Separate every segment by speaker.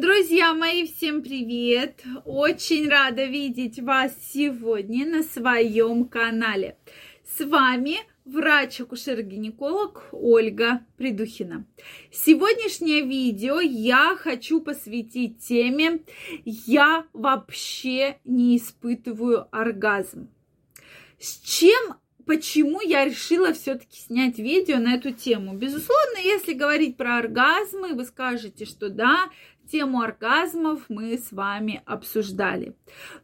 Speaker 1: Друзья мои, всем привет! Очень рада видеть вас сегодня на своем канале. С вами врач-акушер-гинеколог Ольга Придухина. Сегодняшнее видео я хочу посвятить теме «Я вообще не испытываю оргазм». С чем почему я решила все-таки снять видео на эту тему. Безусловно, если говорить про оргазмы, вы скажете, что да, тему оргазмов мы с вами обсуждали.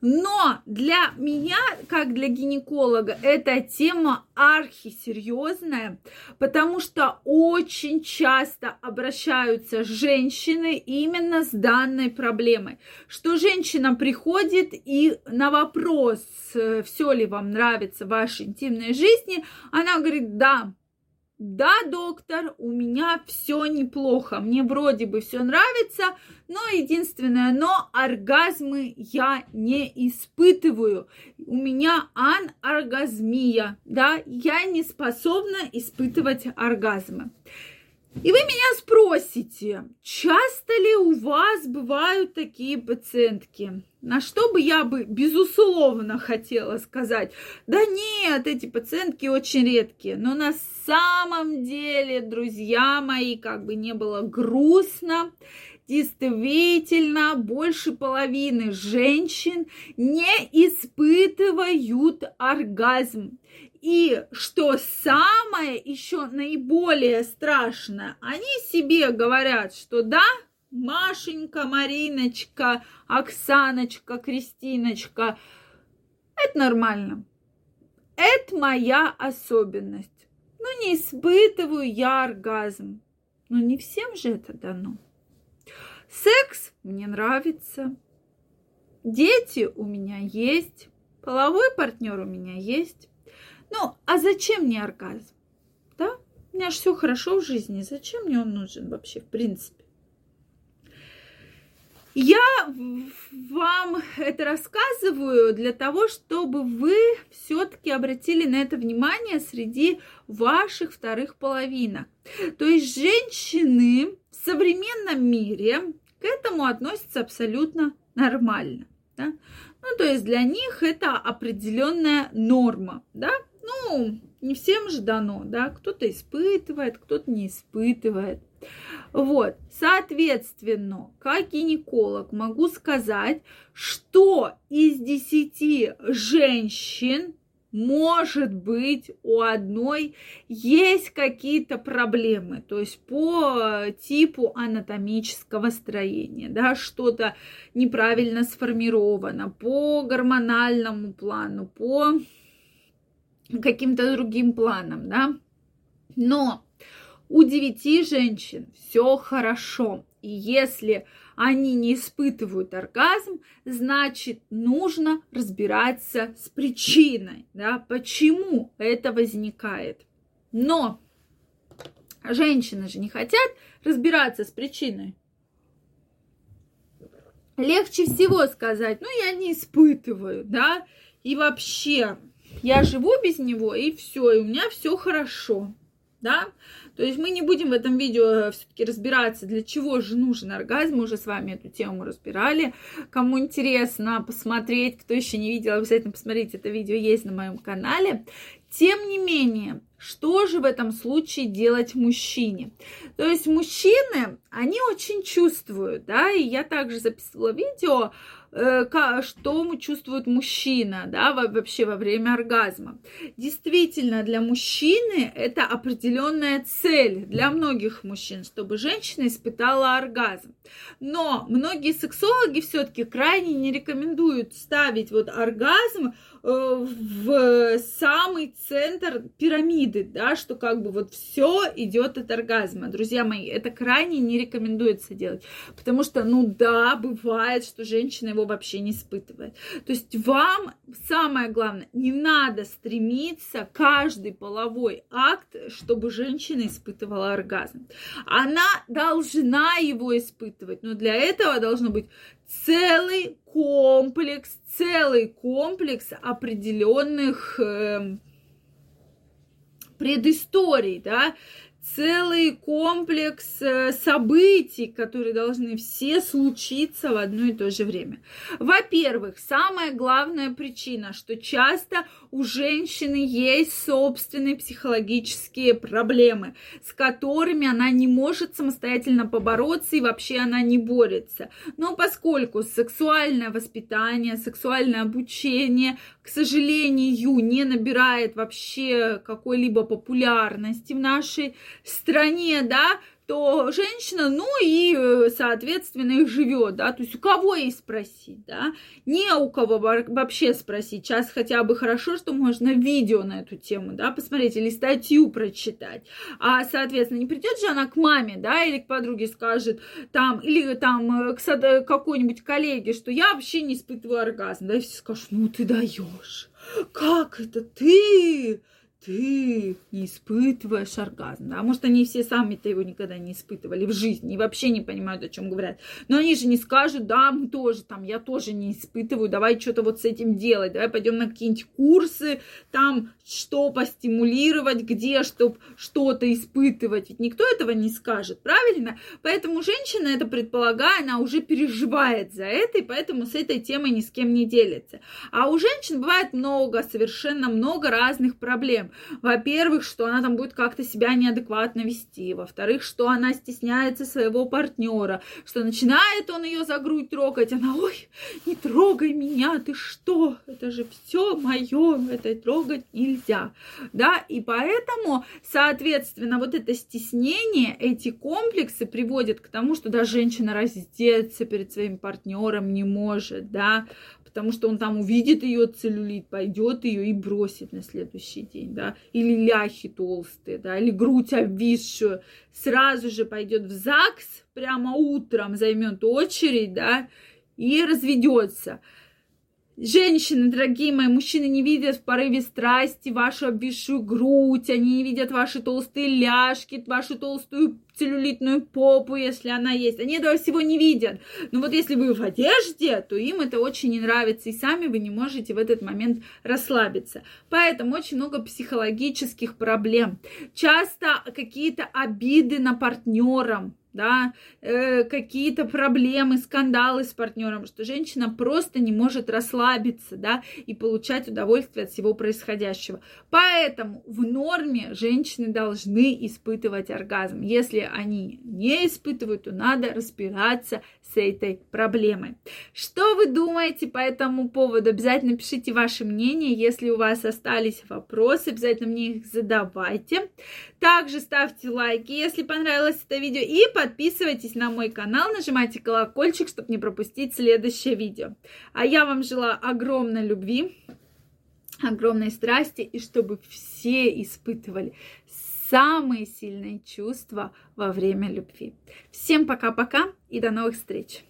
Speaker 1: Но для меня, как для гинеколога, эта тема архисерьезная, потому что очень часто обращаются женщины именно с данной проблемой, что женщина приходит и на вопрос, все ли вам нравится в вашей интимной жизни, она говорит, да, да, доктор, у меня все неплохо, мне вроде бы все нравится, но единственное, но оргазмы я не испытываю. У меня аноргазмия, да, я не способна испытывать оргазмы. И вы меня спросите, часто ли у вас бывают такие пациентки? На что бы я бы, безусловно, хотела сказать, да нет, эти пациентки очень редкие. Но на самом деле, друзья мои, как бы не было грустно, действительно больше половины женщин не испытывают оргазм. И что самое еще наиболее страшное, они себе говорят, что да, Машенька, Мариночка, Оксаночка, Кристиночка, это нормально. Это моя особенность. Ну, не испытываю я оргазм. Но не всем же это дано. Секс мне нравится. Дети у меня есть. Половой партнер у меня есть. Ну, а зачем мне оргазм? Да? У меня же все хорошо в жизни. Зачем мне он нужен вообще, в принципе? Я вам это рассказываю для того, чтобы вы все-таки обратили на это внимание среди ваших вторых половинок. То есть женщины в современном мире к этому относятся абсолютно нормально. Да? Ну, то есть для них это определенная норма, да, ну, не всем же дано, да, кто-то испытывает, кто-то не испытывает. Вот, соответственно, как гинеколог могу сказать, что из десяти женщин может быть, у одной есть какие-то проблемы, то есть по типу анатомического строения, да, что-то неправильно сформировано, по гормональному плану, по каким-то другим планам, да. Но у девяти женщин все хорошо. И если они не испытывают оргазм, значит, нужно разбираться с причиной, да, почему это возникает. Но женщины же не хотят разбираться с причиной. Легче всего сказать, ну, я не испытываю, да, и вообще я живу без него, и все, и у меня все хорошо, да. То есть мы не будем в этом видео все-таки разбираться, для чего же нужен оргазм. Мы уже с вами эту тему разбирали. Кому интересно посмотреть, кто еще не видел, обязательно посмотрите это видео, есть на моем канале. Тем не менее, что же в этом случае делать мужчине? То есть мужчины, они очень чувствуют, да, и я также записывала видео, что чувствует мужчина, да, вообще во время оргазма. Действительно, для мужчины это определенная цель для многих мужчин, чтобы женщина испытала оргазм. Но многие сексологи все-таки крайне не рекомендуют ставить вот оргазм Э, в самый центр пирамиды, да, что как бы вот все идет от оргазма. Друзья мои, это крайне не рекомендуется делать, потому что, ну да, бывает, что женщина его вообще не испытывает. То есть вам самое главное, не надо стремиться каждый половой акт, чтобы женщина испытывала оргазм. Она должна его испытывать, но для этого должно быть целый комплекс, целый комплекс определенных э, предысторий, да, целый комплекс э, событий, которые должны все случиться в одно и то же время. Во-первых, самая главная причина, что часто у женщины есть собственные психологические проблемы, с которыми она не может самостоятельно побороться и вообще она не борется. Но поскольку сексуальное воспитание, сексуальное обучение, к сожалению, не набирает вообще какой-либо популярности в нашей стране, да, то женщина, ну и, э, соответственно, их живет, да, то есть у кого ей спросить, да, не у кого вообще спросить, сейчас хотя бы хорошо, что можно видео на эту тему, да, посмотреть или статью прочитать, а, соответственно, не придет же она к маме, да, или к подруге скажет, там, или там э, к какой-нибудь коллеге, что я вообще не испытываю оргазм, да, и все скажут, ну ты даешь, как это ты? Ты испытываешь оргазм, да, может, они все сами-то его никогда не испытывали в жизни и вообще не понимают, о чем говорят, но они же не скажут, да, мы тоже там, я тоже не испытываю, давай что-то вот с этим делать, давай пойдем на какие-нибудь курсы, там, что постимулировать, где, чтобы что-то испытывать, ведь никто этого не скажет, правильно? Поэтому женщина это предполагая, она уже переживает за это, и поэтому с этой темой ни с кем не делится. А у женщин бывает много, совершенно много разных проблем. Во-первых, что она там будет как-то себя неадекватно вести. Во-вторых, что она стесняется своего партнера, что начинает он ее за грудь трогать. Она, ой, не трогай меня, ты что? Это же все мое, это трогать нельзя. Да, и поэтому, соответственно, вот это стеснение, эти комплексы приводят к тому, что даже женщина раздеться перед своим партнером не может, да, потому что он там увидит ее целлюлит, пойдет ее и бросит на следующий день, да, или ляхи толстые, да, или грудь обвисшую, сразу же пойдет в ЗАГС, прямо утром займет очередь, да, и разведется. Женщины, дорогие мои, мужчины не видят в порыве страсти вашу обвисшую грудь, они не видят ваши толстые ляжки, вашу толстую целлюлитную попу, если она есть. Они этого всего не видят. Но вот если вы в одежде, то им это очень не нравится, и сами вы не можете в этот момент расслабиться. Поэтому очень много психологических проблем. Часто какие-то обиды на партнерам, да, э, какие-то проблемы, скандалы с партнером, что женщина просто не может расслабиться, да, и получать удовольствие от всего происходящего. Поэтому в норме женщины должны испытывать оргазм. Если они не испытывают, то надо разбираться с этой проблемой. Что вы думаете по этому поводу? Обязательно пишите ваше мнение. Если у вас остались вопросы, обязательно мне их задавайте. Также ставьте лайки, если понравилось это видео, и подписывайтесь на мой канал, нажимайте колокольчик, чтобы не пропустить следующее видео. А я вам желаю огромной любви, огромной страсти, и чтобы все испытывали самые сильные чувства во время любви. Всем пока-пока и до новых встреч!